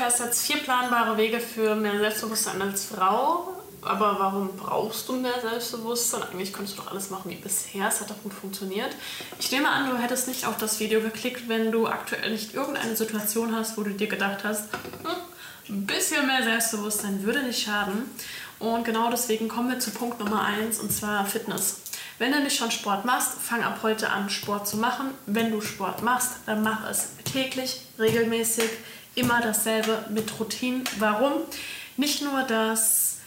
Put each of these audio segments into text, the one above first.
erfährst jetzt vier planbare Wege für mehr Selbstbewusstsein als Frau. Aber warum brauchst du mehr Selbstbewusstsein? Eigentlich könntest du doch alles machen wie bisher. Es hat doch gut funktioniert. Ich nehme an, du hättest nicht auf das Video geklickt, wenn du aktuell nicht irgendeine Situation hast, wo du dir gedacht hast, hm, ein bisschen mehr Selbstbewusstsein würde nicht schaden. Und genau deswegen kommen wir zu Punkt Nummer eins und zwar Fitness. Wenn du nicht schon Sport machst, fang ab heute an, Sport zu machen. Wenn du Sport machst, dann mach es täglich, regelmäßig, immer dasselbe mit Routinen. Warum? Nicht nur, dass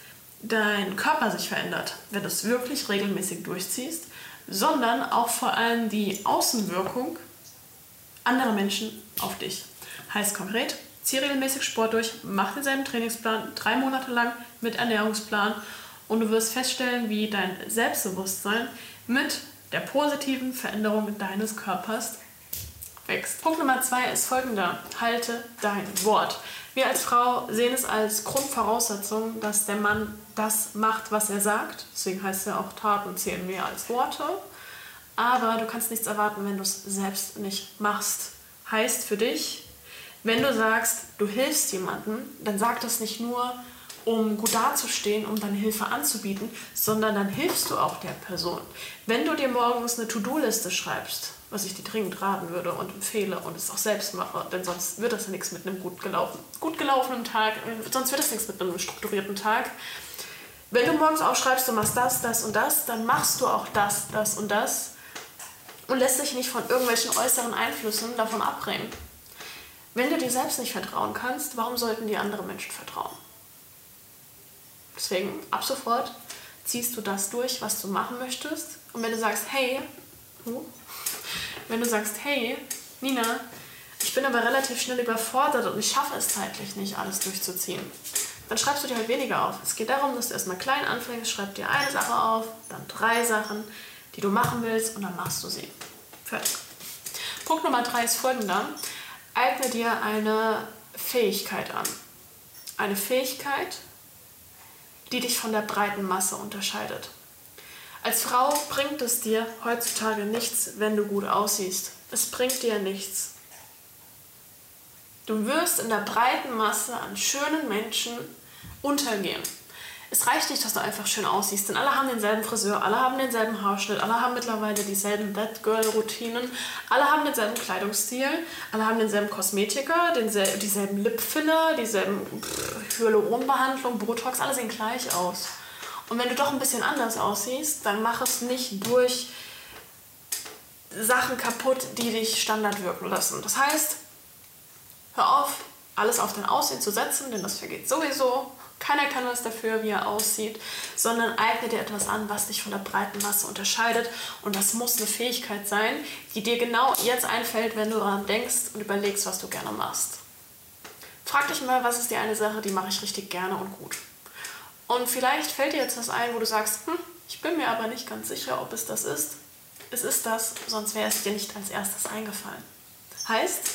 dein Körper sich verändert, wenn du es wirklich regelmäßig durchziehst, sondern auch vor allem die Außenwirkung anderer Menschen auf dich. Heißt konkret, zieh regelmäßig Sport durch, mach denselben Trainingsplan drei Monate lang mit Ernährungsplan und du wirst feststellen, wie dein Selbstbewusstsein mit der positiven Veränderung deines Körpers wächst. Punkt Nummer zwei ist folgender: Halte dein Wort. Wir als Frau sehen es als Grundvoraussetzung, dass der Mann das macht, was er sagt. Deswegen heißt ja auch Taten zählen mehr als Worte. Aber du kannst nichts erwarten, wenn du es selbst nicht machst. Heißt für dich, wenn du sagst, du hilfst jemandem, dann sag das nicht nur, um gut dazustehen, um deine Hilfe anzubieten, sondern dann hilfst du auch der Person. Wenn du dir morgens eine To-Do-Liste schreibst, was ich dir dringend raten würde und empfehle und es auch selbst mache, denn sonst wird das ja nichts mit einem gut, gelaufen, gut gelaufenen Tag, sonst wird das nichts mit einem strukturierten Tag. Wenn du morgens aufschreibst, du machst das, das und das, dann machst du auch das, das und das und lässt dich nicht von irgendwelchen äußeren Einflüssen davon abbringen. Wenn du dir selbst nicht vertrauen kannst, warum sollten dir andere Menschen vertrauen? Deswegen ab sofort ziehst du das durch, was du machen möchtest. Und wenn du sagst, hey, wenn du sagst, hey, Nina, ich bin aber relativ schnell überfordert und ich schaffe es zeitlich nicht, alles durchzuziehen, dann schreibst du dir halt weniger auf. Es geht darum, dass du erstmal klein anfängst, schreib dir eine Sache auf, dann drei Sachen, die du machen willst und dann machst du sie. Fertig. Punkt Nummer drei ist folgender. Eigne dir eine Fähigkeit an. Eine Fähigkeit, die dich von der breiten Masse unterscheidet. Als Frau bringt es dir heutzutage nichts, wenn du gut aussiehst. Es bringt dir nichts. Du wirst in der breiten Masse an schönen Menschen untergehen es reicht nicht, dass du einfach schön aussiehst, denn alle haben denselben Friseur, alle haben denselben Haarschnitt, alle haben mittlerweile dieselben Bad Girl Routinen, alle haben denselben Kleidungsstil, alle haben denselben Kosmetiker, denselben, dieselben Lipfiller, dieselben Hyaluronbehandlung, Botox, alle sehen gleich aus. Und wenn du doch ein bisschen anders aussiehst, dann mach es nicht durch Sachen kaputt, die dich Standard wirken lassen. Das heißt, hör auf, alles auf dein Aussehen zu setzen, denn das vergeht sowieso. Keiner kann was dafür, wie er aussieht, sondern eigne dir etwas an, was dich von der breiten Masse unterscheidet. Und das muss eine Fähigkeit sein, die dir genau jetzt einfällt, wenn du daran denkst und überlegst, was du gerne machst. Frag dich mal, was ist die eine Sache, die mache ich richtig gerne und gut. Und vielleicht fällt dir jetzt was ein, wo du sagst, hm, ich bin mir aber nicht ganz sicher, ob es das ist. Es ist das, sonst wäre es dir nicht als erstes eingefallen. Heißt,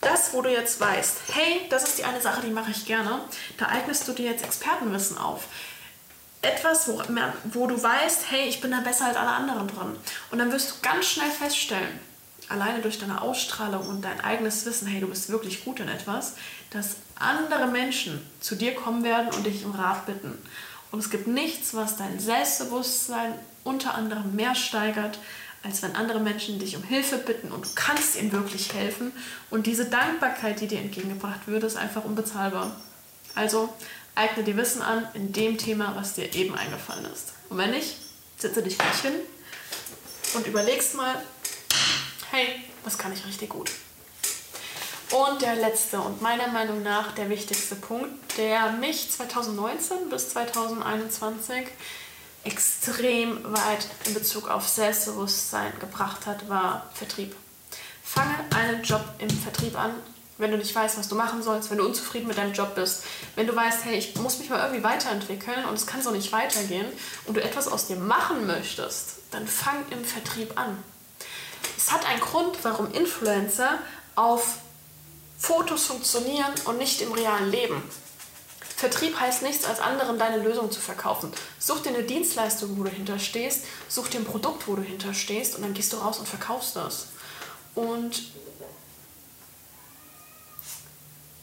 das, wo du jetzt weißt, hey, das ist die eine Sache, die mache ich gerne, da eignest du dir jetzt Expertenwissen auf. Etwas, wo, wo du weißt, hey, ich bin da besser als alle anderen dran. Und dann wirst du ganz schnell feststellen, alleine durch deine Ausstrahlung und dein eigenes Wissen, hey, du bist wirklich gut in etwas, dass andere Menschen zu dir kommen werden und dich um Rat bitten. Und es gibt nichts, was dein Selbstbewusstsein unter anderem mehr steigert, als wenn andere Menschen dich um Hilfe bitten und du kannst ihnen wirklich helfen. Und diese Dankbarkeit, die dir entgegengebracht wird, ist einfach unbezahlbar. Also eigne dir Wissen an in dem Thema, was dir eben eingefallen ist. Und wenn nicht, setze dich gleich hin und überlegst mal, hey, was kann ich richtig gut? Und der letzte und meiner Meinung nach der wichtigste Punkt, der mich 2019 bis 2021 extrem weit in Bezug auf Selbstbewusstsein gebracht hat, war Vertrieb. Fange einen Job im Vertrieb an, wenn du nicht weißt, was du machen sollst, wenn du unzufrieden mit deinem Job bist, wenn du weißt, hey, ich muss mich mal irgendwie weiterentwickeln und es kann so nicht weitergehen und du etwas aus dir machen möchtest, dann fang im Vertrieb an. Es hat einen Grund, warum Influencer auf Fotos funktionieren und nicht im realen Leben. Vertrieb heißt nichts, als anderen deine Lösung zu verkaufen. Such dir eine Dienstleistung, wo du hinterstehst, such dir ein Produkt, wo du hinterstehst und dann gehst du raus und verkaufst das. Und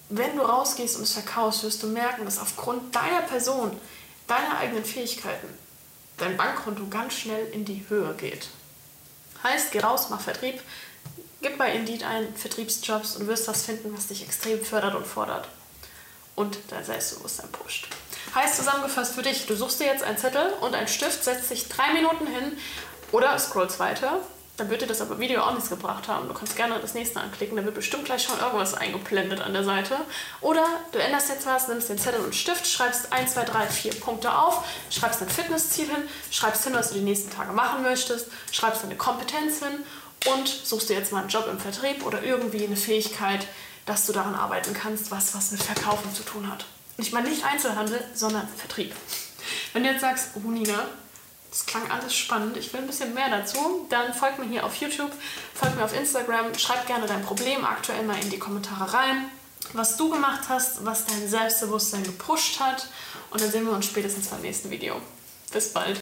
wenn du rausgehst und es verkaufst, wirst du merken, dass aufgrund deiner Person, deiner eigenen Fähigkeiten, dein Bankkonto ganz schnell in die Höhe geht. Heißt, geh raus, mach Vertrieb, gib bei Indeed ein Vertriebsjobs und wirst was finden, was dich extrem fördert und fordert. Und dein Selbstbewusstsein pusht. Heißt zusammengefasst für dich, du suchst dir jetzt einen Zettel und einen Stift, setzt dich drei Minuten hin oder scrollst weiter dann wird dir das aber Video auch nichts gebracht haben. Du kannst gerne das nächste anklicken, da wird bestimmt gleich schon irgendwas eingeblendet an der Seite. Oder du änderst jetzt was, nimmst den Zettel und Stift, schreibst 1, 2, 3, 4 Punkte auf, schreibst dein Fitnessziel hin, schreibst hin, was du die nächsten Tage machen möchtest, schreibst deine Kompetenz hin und suchst dir jetzt mal einen Job im Vertrieb oder irgendwie eine Fähigkeit, dass du daran arbeiten kannst, was was mit Verkaufen zu tun hat. Ich meine nicht Einzelhandel, sondern Vertrieb. Wenn du jetzt sagst, oh Nina, das klang alles spannend. Ich will ein bisschen mehr dazu. Dann folgt mir hier auf YouTube, folgt mir auf Instagram, schreib gerne dein Problem aktuell mal in die Kommentare rein, was du gemacht hast, was dein Selbstbewusstsein gepusht hat. Und dann sehen wir uns spätestens beim nächsten Video. Bis bald.